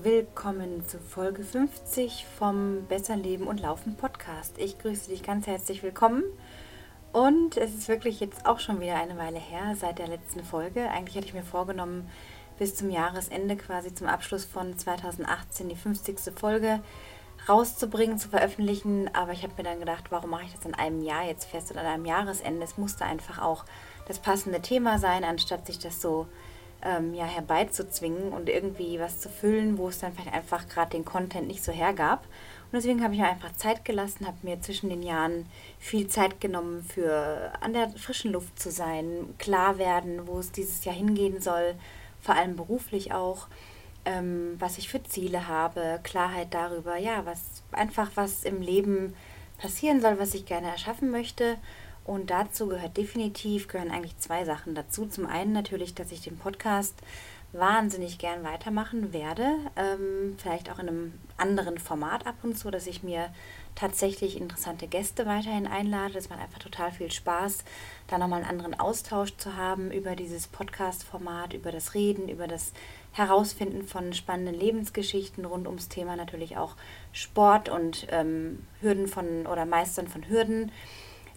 Willkommen zu Folge 50 vom Besser Leben und Laufen Podcast. Ich grüße dich ganz herzlich willkommen. Und es ist wirklich jetzt auch schon wieder eine Weile her seit der letzten Folge. Eigentlich hatte ich mir vorgenommen, bis zum Jahresende quasi zum Abschluss von 2018 die 50. Folge rauszubringen, zu veröffentlichen. Aber ich habe mir dann gedacht, warum mache ich das in einem Jahr jetzt fest oder an einem Jahresende? Es musste einfach auch das passende Thema sein, anstatt sich das so ähm, ja, herbeizuzwingen und irgendwie was zu füllen, wo es dann vielleicht einfach gerade den Content nicht so hergab. Und deswegen habe ich mir einfach Zeit gelassen, habe mir zwischen den Jahren viel Zeit genommen für an der frischen Luft zu sein, klar werden, wo es dieses Jahr hingehen soll, vor allem beruflich auch, ähm, was ich für Ziele habe, Klarheit darüber, ja, was einfach was im Leben passieren soll, was ich gerne erschaffen möchte und dazu gehört definitiv, gehören eigentlich zwei Sachen dazu. Zum einen natürlich, dass ich den Podcast wahnsinnig gern weitermachen werde. Ähm, vielleicht auch in einem anderen Format ab und zu, dass ich mir tatsächlich interessante Gäste weiterhin einlade. Das macht einfach total viel Spaß, da nochmal einen anderen Austausch zu haben über dieses Podcast-Format, über das Reden, über das Herausfinden von spannenden Lebensgeschichten rund ums Thema natürlich auch Sport und ähm, Hürden von oder Meistern von Hürden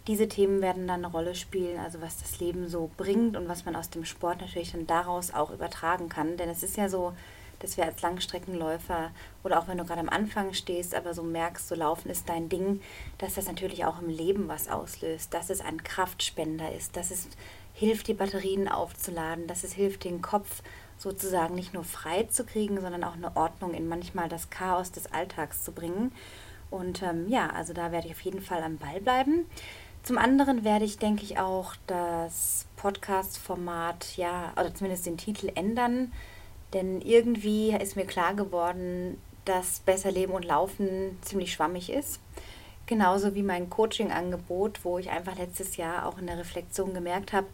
diese Themen werden dann eine Rolle spielen, also was das Leben so bringt und was man aus dem Sport natürlich dann daraus auch übertragen kann. Denn es ist ja so, dass wir als Langstreckenläufer oder auch wenn du gerade am Anfang stehst, aber so merkst, so laufen ist dein Ding, dass das natürlich auch im Leben was auslöst, dass es ein Kraftspender ist, dass es hilft, die Batterien aufzuladen, dass es hilft, den Kopf sozusagen nicht nur frei zu kriegen, sondern auch eine Ordnung in manchmal das Chaos des Alltags zu bringen. Und ähm, ja, also da werde ich auf jeden Fall am Ball bleiben. Zum anderen werde ich, denke ich, auch das Podcast-Format, ja, oder zumindest den Titel ändern. Denn irgendwie ist mir klar geworden, dass Besser Leben und Laufen ziemlich schwammig ist. Genauso wie mein Coaching-Angebot, wo ich einfach letztes Jahr auch in der Reflexion gemerkt habe,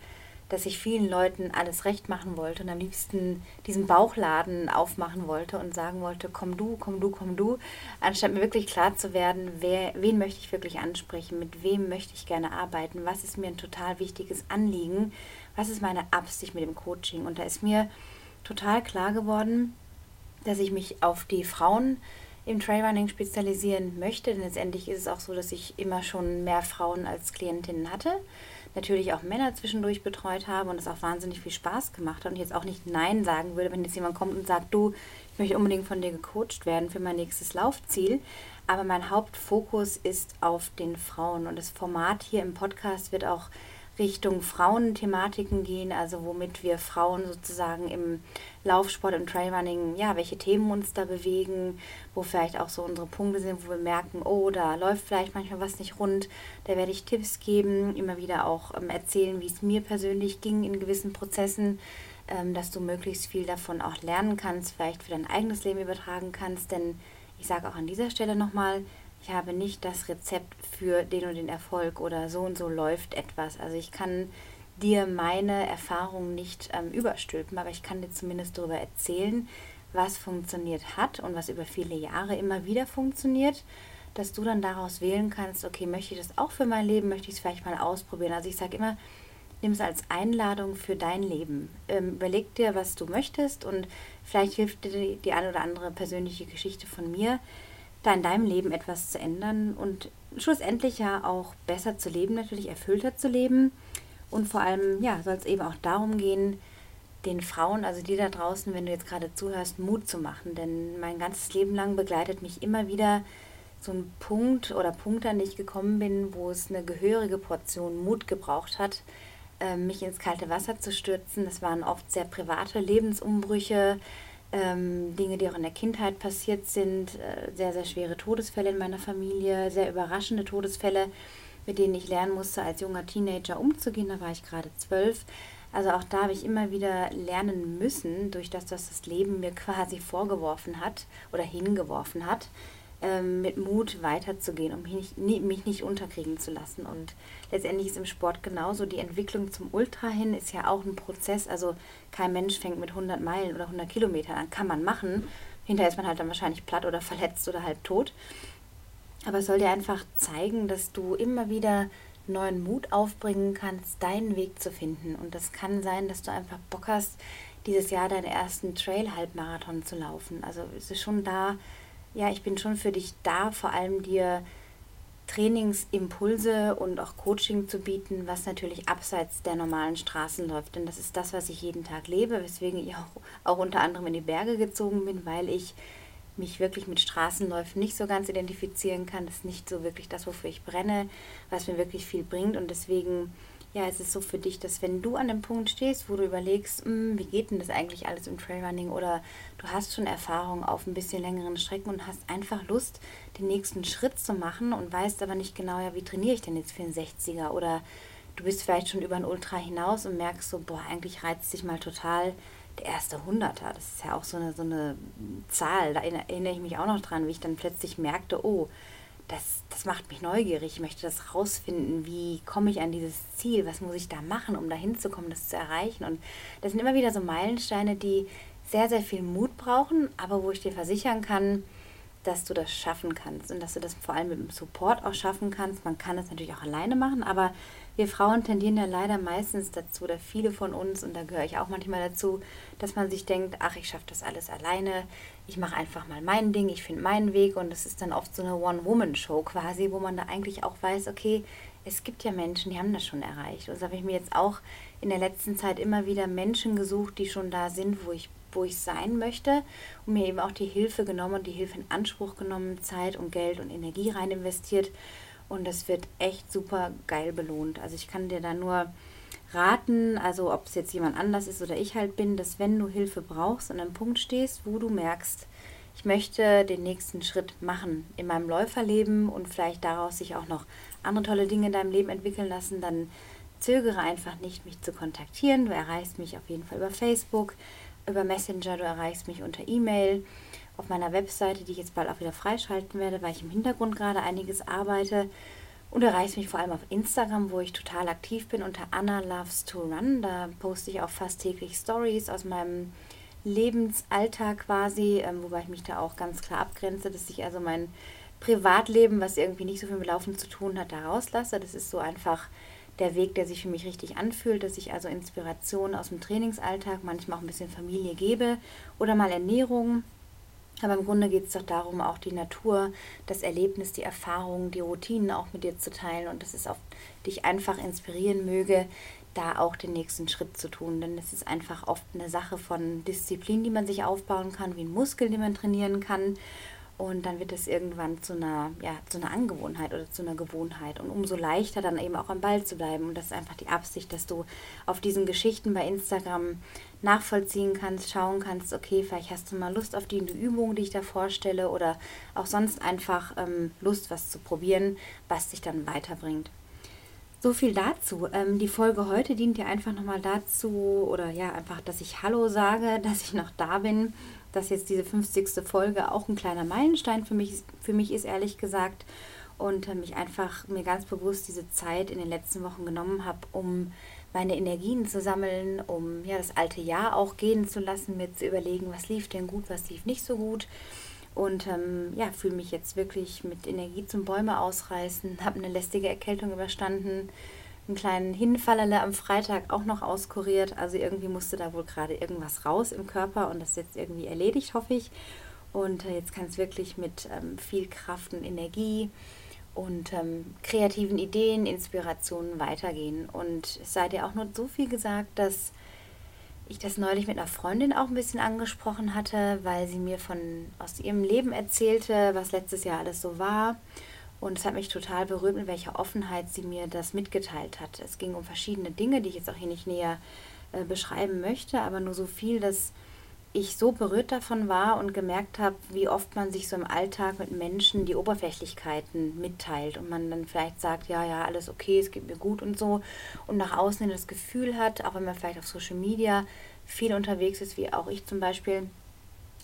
dass ich vielen Leuten alles recht machen wollte und am liebsten diesen Bauchladen aufmachen wollte und sagen wollte, komm du, komm du, komm du, anstatt mir wirklich klar zu werden, wer, wen möchte ich wirklich ansprechen, mit wem möchte ich gerne arbeiten, was ist mir ein total wichtiges Anliegen, was ist meine Absicht mit dem Coaching. Und da ist mir total klar geworden, dass ich mich auf die Frauen im Trailrunning spezialisieren möchte, denn letztendlich ist es auch so, dass ich immer schon mehr Frauen als Klientinnen hatte natürlich auch Männer zwischendurch betreut habe und es auch wahnsinnig viel Spaß gemacht hat und jetzt auch nicht Nein sagen würde, wenn jetzt jemand kommt und sagt, du, ich möchte unbedingt von dir gecoacht werden für mein nächstes Laufziel. Aber mein Hauptfokus ist auf den Frauen und das Format hier im Podcast wird auch Richtung Frauenthematiken gehen, also womit wir Frauen sozusagen im Laufsport, im Trailrunning, ja, welche Themen uns da bewegen, wo vielleicht auch so unsere Punkte sind, wo wir merken, oh, da läuft vielleicht manchmal was nicht rund. Da werde ich Tipps geben, immer wieder auch ähm, erzählen, wie es mir persönlich ging in gewissen Prozessen, ähm, dass du möglichst viel davon auch lernen kannst, vielleicht für dein eigenes Leben übertragen kannst, denn ich sage auch an dieser Stelle nochmal, ich habe nicht das Rezept für den und den Erfolg oder so und so läuft etwas. Also ich kann dir meine Erfahrungen nicht ähm, überstülpen, aber ich kann dir zumindest darüber erzählen, was funktioniert hat und was über viele Jahre immer wieder funktioniert, dass du dann daraus wählen kannst, okay, möchte ich das auch für mein Leben, möchte ich es vielleicht mal ausprobieren. Also ich sage immer, nimm es als Einladung für dein Leben. Ähm, überleg dir, was du möchtest und vielleicht hilft dir die, die eine oder andere persönliche Geschichte von mir, da in deinem Leben etwas zu ändern und schlussendlich ja auch besser zu leben, natürlich erfüllter zu leben. Und vor allem, ja, soll es eben auch darum gehen, den Frauen, also dir da draußen, wenn du jetzt gerade zuhörst, Mut zu machen. Denn mein ganzes Leben lang begleitet mich immer wieder so ein Punkt oder Punkt, an den ich gekommen bin, wo es eine gehörige Portion Mut gebraucht hat, ähm, mich ins kalte Wasser zu stürzen. Das waren oft sehr private Lebensumbrüche, ähm, Dinge, die auch in der Kindheit passiert sind, äh, sehr, sehr schwere Todesfälle in meiner Familie, sehr überraschende Todesfälle, mit denen ich lernen musste, als junger Teenager umzugehen. Da war ich gerade zwölf. Also auch da habe ich immer wieder lernen müssen, durch das, was das Leben mir quasi vorgeworfen hat oder hingeworfen hat, ähm, mit Mut weiterzugehen, um mich nicht, mich nicht unterkriegen zu lassen. Und letztendlich ist im Sport genauso. Die Entwicklung zum Ultra hin ist ja auch ein Prozess. Also kein Mensch fängt mit 100 Meilen oder 100 Kilometern an. Kann man machen. Hinterher ist man halt dann wahrscheinlich platt oder verletzt oder halb tot. Aber es soll dir einfach zeigen, dass du immer wieder neuen Mut aufbringen kannst, deinen Weg zu finden. Und das kann sein, dass du einfach Bock hast, dieses Jahr deinen ersten Trail-Halbmarathon zu laufen. Also es ist schon da, ja, ich bin schon für dich da, vor allem dir Trainingsimpulse und auch Coaching zu bieten, was natürlich abseits der normalen Straßen läuft. Denn das ist das, was ich jeden Tag lebe, weswegen ich auch, auch unter anderem in die Berge gezogen bin, weil ich mich wirklich mit Straßenläufen nicht so ganz identifizieren kann. Das ist nicht so wirklich das, wofür ich brenne, was mir wirklich viel bringt. Und deswegen ja, es ist so für dich, dass wenn du an dem Punkt stehst, wo du überlegst, hm, wie geht denn das eigentlich alles im Trailrunning oder du hast schon Erfahrung auf ein bisschen längeren Strecken und hast einfach Lust, den nächsten Schritt zu machen und weißt aber nicht genau, ja, wie trainiere ich denn jetzt für einen 60er oder du bist vielleicht schon über ein Ultra hinaus und merkst so, boah, eigentlich reizt dich mal total der erste Hunderter. Das ist ja auch so eine, so eine Zahl, da erinnere ich mich auch noch dran, wie ich dann plötzlich merkte, oh, das, das macht mich neugierig. Ich möchte das rausfinden. Wie komme ich an dieses Ziel? Was muss ich da machen, um da hinzukommen, das zu erreichen? Und das sind immer wieder so Meilensteine, die sehr, sehr viel Mut brauchen, aber wo ich dir versichern kann, dass du das schaffen kannst und dass du das vor allem mit dem Support auch schaffen kannst. Man kann es natürlich auch alleine machen, aber wir Frauen tendieren ja leider meistens dazu, oder viele von uns, und da gehöre ich auch manchmal dazu, dass man sich denkt, ach, ich schaffe das alles alleine, ich mache einfach mal mein Ding, ich finde meinen Weg und es ist dann oft so eine One-Woman-Show quasi, wo man da eigentlich auch weiß, okay, es gibt ja Menschen, die haben das schon erreicht. Und so habe ich mir jetzt auch in der letzten Zeit immer wieder Menschen gesucht, die schon da sind, wo ich wo ich sein möchte und mir eben auch die Hilfe genommen und die Hilfe in Anspruch genommen, Zeit und Geld und Energie rein investiert und das wird echt super geil belohnt. Also ich kann dir da nur raten, also ob es jetzt jemand anders ist oder ich halt bin, dass wenn du Hilfe brauchst, an einem Punkt stehst, wo du merkst, ich möchte den nächsten Schritt machen in meinem Läuferleben und vielleicht daraus sich auch noch andere tolle Dinge in deinem Leben entwickeln lassen, dann zögere einfach nicht, mich zu kontaktieren. Du erreichst mich auf jeden Fall über Facebook, über Messenger, du erreichst mich unter E-Mail auf meiner Webseite, die ich jetzt bald auch wieder freischalten werde, weil ich im Hintergrund gerade einiges arbeite. Und erreicht mich vor allem auf Instagram, wo ich total aktiv bin, unter Anna Loves to Run. Da poste ich auch fast täglich Stories aus meinem Lebensalltag quasi, ähm, wobei ich mich da auch ganz klar abgrenze, dass ich also mein Privatleben, was irgendwie nicht so viel mit Laufen zu tun hat, da rauslasse. Das ist so einfach der Weg, der sich für mich richtig anfühlt, dass ich also Inspiration aus dem Trainingsalltag, manchmal auch ein bisschen Familie gebe oder mal Ernährung aber im Grunde geht es doch darum, auch die Natur, das Erlebnis, die Erfahrungen, die Routinen auch mit dir zu teilen und dass es auf dich einfach inspirieren möge, da auch den nächsten Schritt zu tun. Denn es ist einfach oft eine Sache von Disziplin, die man sich aufbauen kann, wie ein Muskel, den man trainieren kann. Und dann wird es irgendwann zu einer, ja, zu einer Angewohnheit oder zu einer Gewohnheit. Und umso leichter dann eben auch am Ball zu bleiben. Und das ist einfach die Absicht, dass du auf diesen Geschichten bei Instagram nachvollziehen kannst, schauen kannst, okay, vielleicht hast du mal Lust auf die Übung, die ich da vorstelle, oder auch sonst einfach ähm, Lust, was zu probieren, was dich dann weiterbringt. So viel dazu. Ähm, die Folge heute dient ja einfach nochmal dazu, oder ja, einfach, dass ich Hallo sage, dass ich noch da bin, dass jetzt diese 50. Folge auch ein kleiner Meilenstein für mich, für mich ist, ehrlich gesagt. Und äh, mich einfach mir ganz bewusst diese Zeit in den letzten Wochen genommen habe, um meine Energien zu sammeln, um ja das alte Jahr auch gehen zu lassen, mir zu überlegen, was lief denn gut, was lief nicht so gut. Und ähm, ja, fühle mich jetzt wirklich mit Energie zum Bäume ausreißen, habe eine lästige Erkältung überstanden, einen kleinen Hinfallerle am Freitag auch noch auskuriert. Also irgendwie musste da wohl gerade irgendwas raus im Körper und das ist jetzt irgendwie erledigt, hoffe ich. Und äh, jetzt kann es wirklich mit ähm, viel Kraft und Energie und ähm, kreativen Ideen, Inspirationen weitergehen. Und es sei dir auch nur so viel gesagt, dass ich das neulich mit einer Freundin auch ein bisschen angesprochen hatte, weil sie mir von aus ihrem Leben erzählte, was letztes Jahr alles so war. Und es hat mich total berührt, mit welcher Offenheit sie mir das mitgeteilt hat. Es ging um verschiedene Dinge, die ich jetzt auch hier nicht näher äh, beschreiben möchte, aber nur so viel, dass ich so berührt davon war und gemerkt habe, wie oft man sich so im Alltag mit Menschen die Oberflächlichkeiten mitteilt und man dann vielleicht sagt, ja, ja, alles okay, es geht mir gut und so und nach außen das Gefühl hat, auch wenn man vielleicht auf Social Media viel unterwegs ist, wie auch ich zum Beispiel,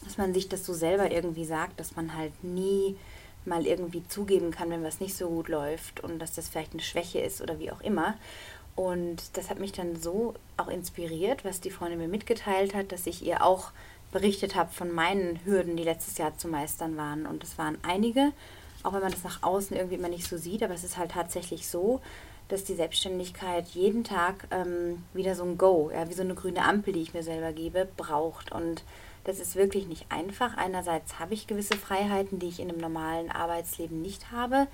dass man sich das so selber irgendwie sagt, dass man halt nie mal irgendwie zugeben kann, wenn was nicht so gut läuft und dass das vielleicht eine Schwäche ist oder wie auch immer. Und das hat mich dann so auch inspiriert, was die Freundin mir mitgeteilt hat, dass ich ihr auch berichtet habe von meinen Hürden, die letztes Jahr zu meistern waren. Und das waren einige, auch wenn man das nach außen irgendwie immer nicht so sieht, aber es ist halt tatsächlich so, dass die Selbstständigkeit jeden Tag ähm, wieder so ein Go, ja, wie so eine grüne Ampel, die ich mir selber gebe, braucht. Und das ist wirklich nicht einfach. Einerseits habe ich gewisse Freiheiten, die ich in einem normalen Arbeitsleben nicht habe.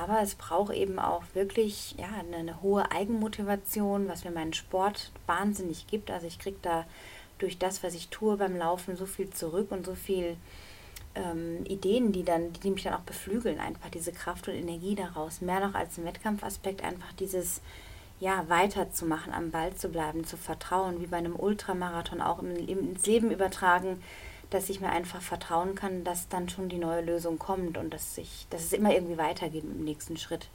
Aber es braucht eben auch wirklich ja, eine, eine hohe Eigenmotivation, was mir meinen Sport wahnsinnig gibt. Also ich kriege da durch das, was ich tue beim Laufen, so viel zurück und so viel ähm, Ideen, die dann, die mich dann auch beflügeln, einfach diese Kraft und Energie daraus. Mehr noch als ein Wettkampfaspekt, einfach dieses ja, weiterzumachen, am Ball zu bleiben, zu vertrauen, wie bei einem Ultramarathon auch im, ins Leben übertragen, dass ich mir einfach vertrauen kann, dass dann schon die neue Lösung kommt und dass, ich, dass es immer irgendwie weitergeht im nächsten Schritt.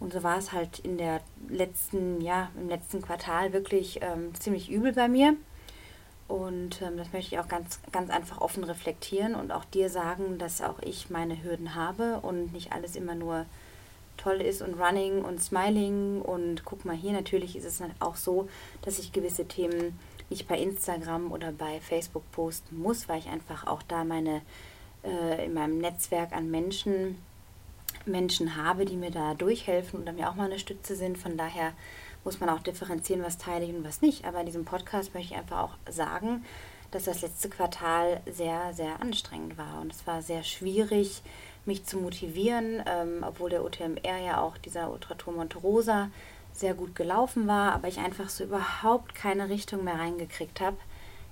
Und so war es halt in der letzten, ja, im letzten Quartal wirklich ähm, ziemlich übel bei mir. Und ähm, das möchte ich auch ganz, ganz einfach offen reflektieren und auch dir sagen, dass auch ich meine Hürden habe und nicht alles immer nur toll ist und running und smiling. Und guck mal hier, natürlich ist es auch so, dass ich gewisse Themen nicht bei Instagram oder bei Facebook posten muss, weil ich einfach auch da meine äh, in meinem Netzwerk an Menschen Menschen habe, die mir da durchhelfen oder mir auch mal eine Stütze sind. Von daher muss man auch differenzieren, was teile ich und was nicht. Aber in diesem Podcast möchte ich einfach auch sagen, dass das letzte Quartal sehr, sehr anstrengend war. Und es war sehr schwierig, mich zu motivieren, ähm, obwohl der UTMR ja auch dieser Ultratour Monte Rosa sehr gut gelaufen war, aber ich einfach so überhaupt keine Richtung mehr reingekriegt habe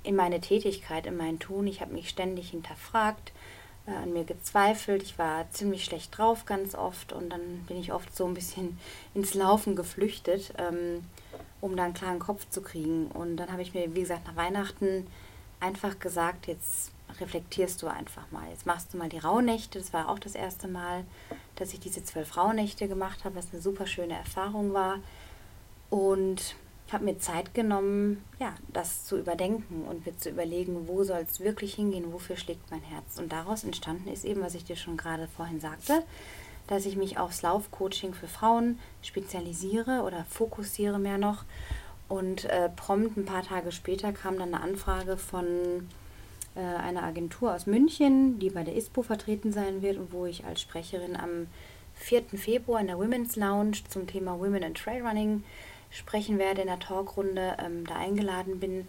in meine Tätigkeit, in mein Tun. Ich habe mich ständig hinterfragt, äh, an mir gezweifelt. Ich war ziemlich schlecht drauf ganz oft und dann bin ich oft so ein bisschen ins Laufen geflüchtet, ähm, um da einen klaren Kopf zu kriegen. Und dann habe ich mir, wie gesagt, nach Weihnachten einfach gesagt, jetzt reflektierst du einfach mal. Jetzt machst du mal die Rauhnächte. Das war auch das erste Mal, dass ich diese zwölf Rauhnächte gemacht habe, was eine super schöne Erfahrung war. Und habe mir Zeit genommen, ja, das zu überdenken und mir zu überlegen, wo soll es wirklich hingehen, wofür schlägt mein Herz. Und daraus entstanden ist eben, was ich dir schon gerade vorhin sagte, dass ich mich aufs Laufcoaching für Frauen spezialisiere oder fokussiere mehr noch. Und äh, prompt ein paar Tage später kam dann eine Anfrage von äh, einer Agentur aus München, die bei der ISPO vertreten sein wird und wo ich als Sprecherin am 4. Februar in der Women's Lounge zum Thema Women in Trail Running sprechen werde in der Talkrunde, ähm, da eingeladen bin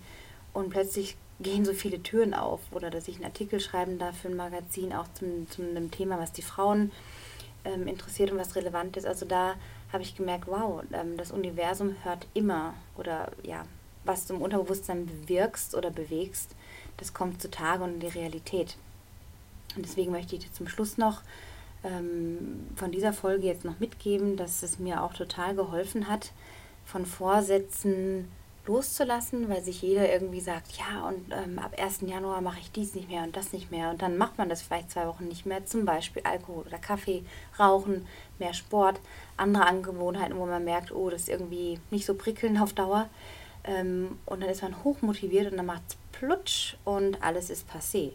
und plötzlich gehen so viele Türen auf oder dass ich einen Artikel schreiben darf für ein Magazin, auch zum, zu einem Thema, was die Frauen ähm, interessiert und was relevant ist. Also da habe ich gemerkt, wow, ähm, das Universum hört immer oder ja, was du im Unterbewusstsein bewirkst oder bewegst, das kommt zutage und in die Realität. Und deswegen möchte ich dir zum Schluss noch ähm, von dieser Folge jetzt noch mitgeben, dass es mir auch total geholfen hat, von Vorsätzen loszulassen, weil sich jeder irgendwie sagt, ja, und ähm, ab 1. Januar mache ich dies nicht mehr und das nicht mehr. Und dann macht man das vielleicht zwei Wochen nicht mehr, zum Beispiel Alkohol oder Kaffee, Rauchen, mehr Sport, andere Angewohnheiten, wo man merkt, oh, das ist irgendwie nicht so prickelnd auf Dauer. Ähm, und dann ist man hochmotiviert und dann macht es plutsch und alles ist passé.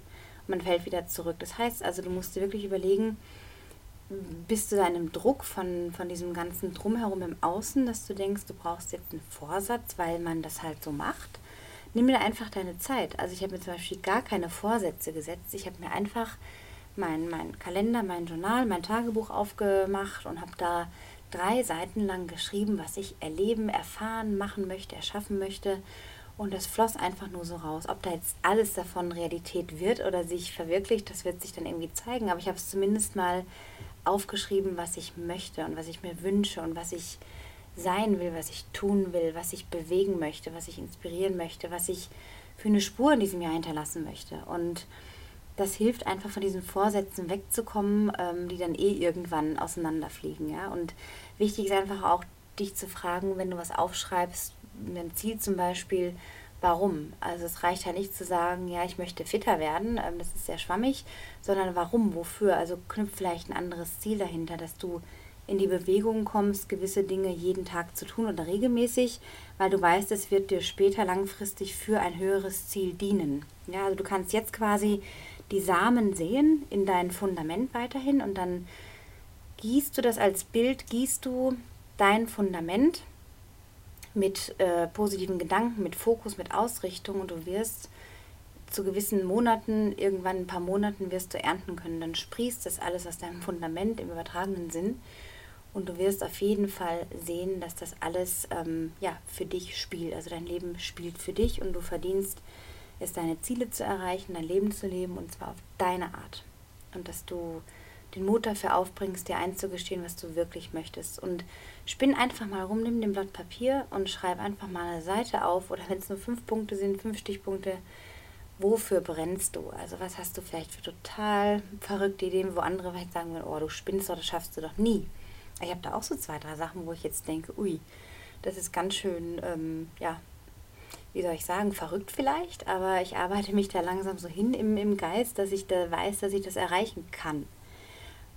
Man fällt wieder zurück. Das heißt also, du musst dir wirklich überlegen, bist du da in einem Druck von, von diesem ganzen Drumherum im Außen, dass du denkst, du brauchst jetzt einen Vorsatz, weil man das halt so macht? Nimm dir einfach deine Zeit. Also ich habe mir zum Beispiel gar keine Vorsätze gesetzt. Ich habe mir einfach meinen mein Kalender, mein Journal, mein Tagebuch aufgemacht und habe da drei Seiten lang geschrieben, was ich erleben, erfahren, machen möchte, erschaffen möchte. Und das floss einfach nur so raus. Ob da jetzt alles davon Realität wird oder sich verwirklicht, das wird sich dann irgendwie zeigen. Aber ich habe es zumindest mal aufgeschrieben, was ich möchte und was ich mir wünsche und was ich sein will, was ich tun will, was ich bewegen möchte, was ich inspirieren möchte, was ich für eine Spur in diesem Jahr hinterlassen möchte. Und das hilft einfach von diesen Vorsätzen wegzukommen, ähm, die dann eh irgendwann auseinanderfliegen. Ja? Und wichtig ist einfach auch, dich zu fragen, wenn du was aufschreibst, ein Ziel zum Beispiel, warum. Also es reicht ja nicht zu sagen, ja, ich möchte fitter werden, ähm, das ist sehr schwammig, sondern warum, wofür. Also knüpft vielleicht ein anderes Ziel dahinter, dass du in die Bewegung kommst, gewisse Dinge jeden Tag zu tun oder regelmäßig, weil du weißt, es wird dir später langfristig für ein höheres Ziel dienen. Ja, also du kannst jetzt quasi die Samen sehen in dein Fundament weiterhin und dann gießt du das als Bild, gießt du dein Fundament mit äh, positiven Gedanken, mit Fokus, mit Ausrichtung und du wirst zu gewissen Monaten, irgendwann ein paar Monaten wirst du ernten können. Dann sprießt das alles aus deinem Fundament im übertragenen Sinn Und du wirst auf jeden Fall sehen, dass das alles ähm, ja, für dich spielt. Also dein Leben spielt für dich und du verdienst es, deine Ziele zu erreichen, dein Leben zu leben und zwar auf deine Art. Und dass du den Mut dafür aufbringst, dir einzugestehen, was du wirklich möchtest. Und spinn einfach mal rum, nimm den Blatt Papier und schreib einfach mal eine Seite auf oder wenn es nur fünf Punkte sind, fünf Stichpunkte, wofür brennst du? Also was hast du vielleicht für total verrückte Ideen, wo andere vielleicht sagen würden, oh, du spinnst das schaffst du doch nie. Ich habe da auch so zwei, drei Sachen, wo ich jetzt denke, ui, das ist ganz schön, ähm, ja, wie soll ich sagen, verrückt vielleicht, aber ich arbeite mich da langsam so hin im, im Geist, dass ich da weiß, dass ich das erreichen kann.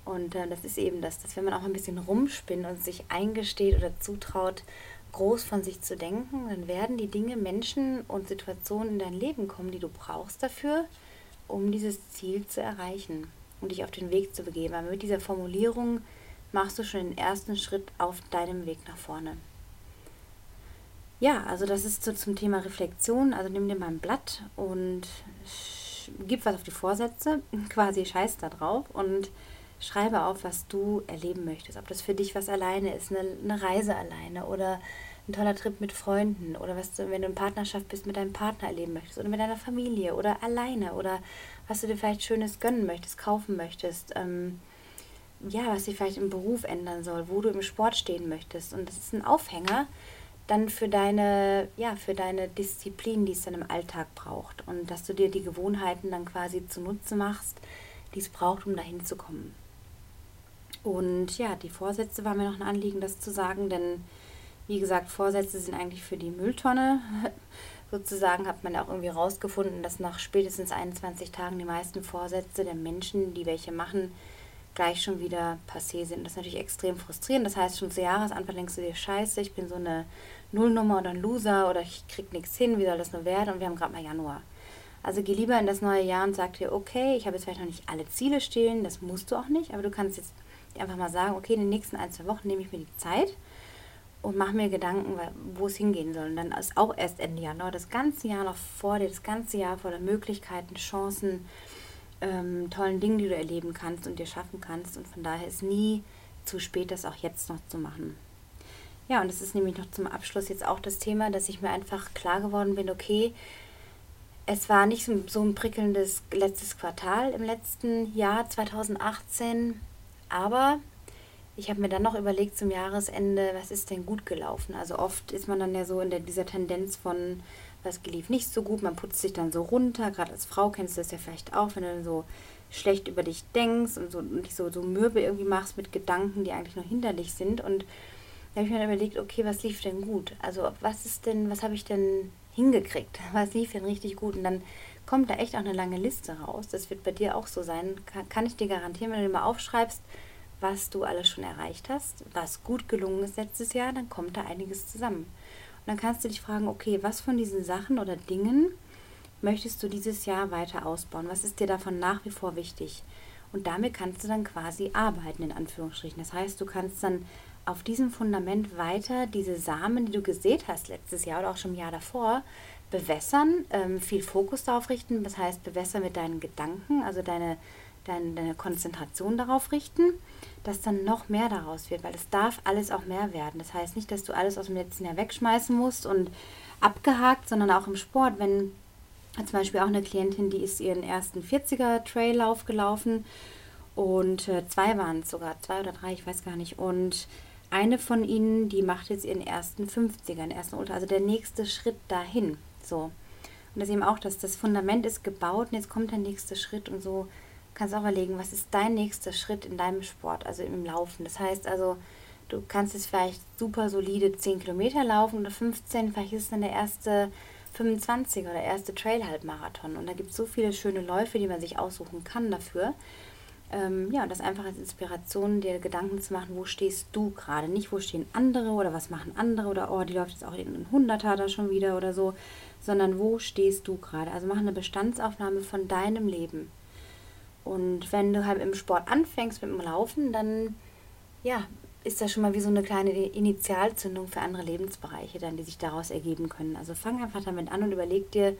Und äh, das ist eben das, dass wenn man auch ein bisschen rumspinnt und sich eingesteht oder zutraut, groß von sich zu denken, dann werden die Dinge, Menschen und Situationen in dein Leben kommen, die du brauchst dafür, um dieses Ziel zu erreichen und dich auf den Weg zu begeben. Aber mit dieser Formulierung machst du schon den ersten Schritt auf deinem Weg nach vorne. Ja, also das ist so zum Thema Reflexion. Also nimm dir mal ein Blatt und gib was auf die Vorsätze, quasi scheiß da drauf und schreibe auf, was du erleben möchtest. Ob das für dich was alleine ist, eine, eine Reise alleine oder ein toller Trip mit Freunden oder was du, wenn du in Partnerschaft bist, mit deinem Partner erleben möchtest oder mit deiner Familie oder alleine oder was du dir vielleicht Schönes gönnen möchtest, kaufen möchtest. Ähm, ja, was sich vielleicht im Beruf ändern soll, wo du im Sport stehen möchtest. Und das ist ein Aufhänger dann für deine, ja, für deine Disziplin, die es dann im Alltag braucht. Und dass du dir die Gewohnheiten dann quasi zunutze machst, die es braucht, um dahin zu kommen. Und ja, die Vorsätze war mir noch ein Anliegen, das zu sagen, denn wie gesagt, Vorsätze sind eigentlich für die Mülltonne. Sozusagen hat man auch irgendwie rausgefunden, dass nach spätestens 21 Tagen die meisten Vorsätze der Menschen, die welche machen, gleich schon wieder passé sind. Das ist natürlich extrem frustrierend. Das heißt, schon zu Jahresanfang denkst du dir, scheiße, ich bin so eine Nullnummer oder ein Loser oder ich krieg nichts hin, wie soll das nur werden? Und wir haben gerade mal Januar. Also geh lieber in das neue Jahr und sag dir, okay, ich habe jetzt vielleicht noch nicht alle Ziele stehen, das musst du auch nicht, aber du kannst jetzt einfach mal sagen, okay, in den nächsten ein, zwei Wochen nehme ich mir die Zeit und mache mir Gedanken, wo es hingehen soll. Und dann ist auch erst Ende Januar, das ganze Jahr noch vor dir, das ganze Jahr voller Möglichkeiten, Chancen, ähm, tollen Dingen, die du erleben kannst und dir schaffen kannst. Und von daher ist nie zu spät, das auch jetzt noch zu machen. Ja, und das ist nämlich noch zum Abschluss jetzt auch das Thema, dass ich mir einfach klar geworden bin, okay, es war nicht so, so ein prickelndes letztes Quartal im letzten Jahr 2018, aber ich habe mir dann noch überlegt zum Jahresende, was ist denn gut gelaufen? Also oft ist man dann ja so in der, dieser Tendenz von, was lief nicht so gut, man putzt sich dann so runter, gerade als Frau kennst du das ja vielleicht auch, wenn du dann so schlecht über dich denkst und so und dich so, so mürbe irgendwie machst mit Gedanken, die eigentlich nur hinderlich sind. Und da habe ich mir dann überlegt, okay, was lief denn gut? Also was ist denn, was habe ich denn hingekriegt? Was lief denn richtig gut? Und dann kommt da echt auch eine lange Liste raus. Das wird bei dir auch so sein. Kann, kann ich dir garantieren, wenn du dir mal aufschreibst, was du alles schon erreicht hast, was gut gelungen ist letztes Jahr, dann kommt da einiges zusammen. Und dann kannst du dich fragen, okay, was von diesen Sachen oder Dingen möchtest du dieses Jahr weiter ausbauen? Was ist dir davon nach wie vor wichtig? Und damit kannst du dann quasi arbeiten, in Anführungsstrichen. Das heißt, du kannst dann auf diesem Fundament weiter diese Samen, die du gesät hast letztes Jahr oder auch schon im Jahr davor, bewässern, ähm, viel Fokus darauf richten. Das heißt, bewässern mit deinen Gedanken, also deine deine, Konzentration darauf richten, dass dann noch mehr daraus wird, weil es darf alles auch mehr werden. Das heißt nicht, dass du alles aus dem letzten Jahr wegschmeißen musst und abgehakt, sondern auch im Sport, wenn zum Beispiel auch eine Klientin, die ist ihren ersten 40er Traillauf gelaufen und äh, zwei waren es sogar, zwei oder drei, ich weiß gar nicht. Und eine von ihnen, die macht jetzt ihren ersten 50er, den ersten Ultra, also der nächste Schritt dahin. So. Und das eben auch, dass das Fundament ist gebaut und jetzt kommt der nächste Schritt und so kannst auch überlegen, was ist dein nächster Schritt in deinem Sport, also im Laufen. Das heißt also, du kannst jetzt vielleicht super solide 10 Kilometer laufen oder 15, vielleicht ist es dann der erste 25 oder der erste Trail-Halbmarathon. Und da gibt es so viele schöne Läufe, die man sich aussuchen kann dafür. Ähm, ja, und das einfach als Inspiration, dir Gedanken zu machen, wo stehst du gerade? Nicht, wo stehen andere oder was machen andere oder oh, die läuft jetzt auch in einen Hunderter da schon wieder oder so, sondern wo stehst du gerade? Also mach eine Bestandsaufnahme von deinem Leben. Und wenn du halt im Sport anfängst mit dem Laufen, dann ja, ist das schon mal wie so eine kleine Initialzündung für andere Lebensbereiche, dann, die sich daraus ergeben können. Also fang einfach damit an und überleg dir,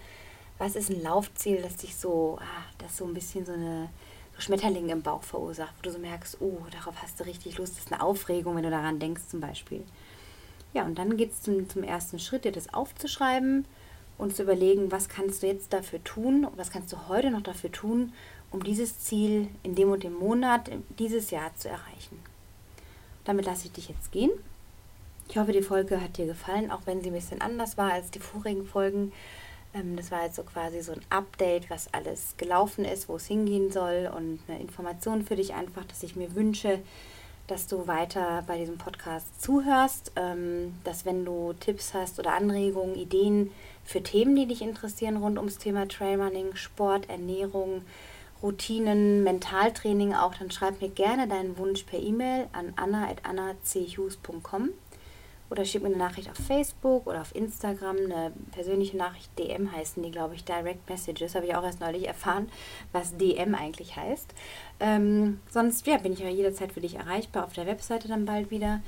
was ist ein Laufziel, das dich so, ah, das so ein bisschen so eine, Schmetterlinge im Bauch verursacht, wo du so merkst, oh, darauf hast du richtig Lust, das ist eine Aufregung, wenn du daran denkst zum Beispiel. Ja, und dann geht es zum, zum ersten Schritt, dir das aufzuschreiben und zu überlegen, was kannst du jetzt dafür tun, was kannst du heute noch dafür tun, um dieses Ziel in dem und dem Monat, dieses Jahr zu erreichen. Damit lasse ich dich jetzt gehen. Ich hoffe, die Folge hat dir gefallen, auch wenn sie ein bisschen anders war als die vorigen Folgen. Ähm, das war jetzt so quasi so ein Update, was alles gelaufen ist, wo es hingehen soll und eine Information für dich einfach, dass ich mir wünsche, dass du weiter bei diesem Podcast zuhörst, ähm, dass wenn du Tipps hast oder Anregungen, Ideen für Themen, die dich interessieren rund ums Thema Trailrunning, Sport, Ernährung, Routinen, Mentaltraining auch, dann schreib mir gerne deinen Wunsch per E-Mail an anna.annachughes.com oder schick mir eine Nachricht auf Facebook oder auf Instagram, eine persönliche Nachricht, DM heißen die, glaube ich, Direct Messages, habe ich auch erst neulich erfahren, was DM eigentlich heißt. Ähm, sonst ja, bin ich ja jederzeit für dich erreichbar auf der Webseite dann bald wieder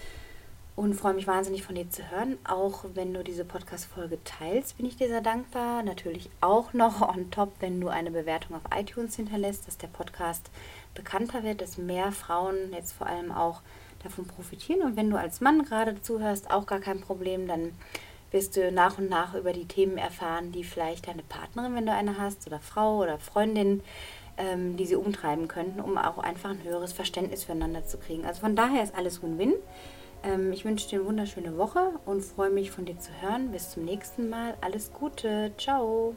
und freue mich wahnsinnig von dir zu hören. Auch wenn du diese Podcast-Folge teilst, bin ich dir sehr dankbar. Natürlich auch noch on top, wenn du eine Bewertung auf iTunes hinterlässt, dass der Podcast bekannter wird, dass mehr Frauen jetzt vor allem auch davon profitieren. Und wenn du als Mann gerade zuhörst, auch gar kein Problem, dann wirst du nach und nach über die Themen erfahren, die vielleicht deine Partnerin, wenn du eine hast, oder Frau oder Freundin, ähm, die sie umtreiben könnten, um auch einfach ein höheres Verständnis füreinander zu kriegen. Also von daher ist alles Win-Win. Ähm, ich wünsche dir eine wunderschöne Woche und freue mich von dir zu hören. Bis zum nächsten Mal. Alles Gute. Ciao.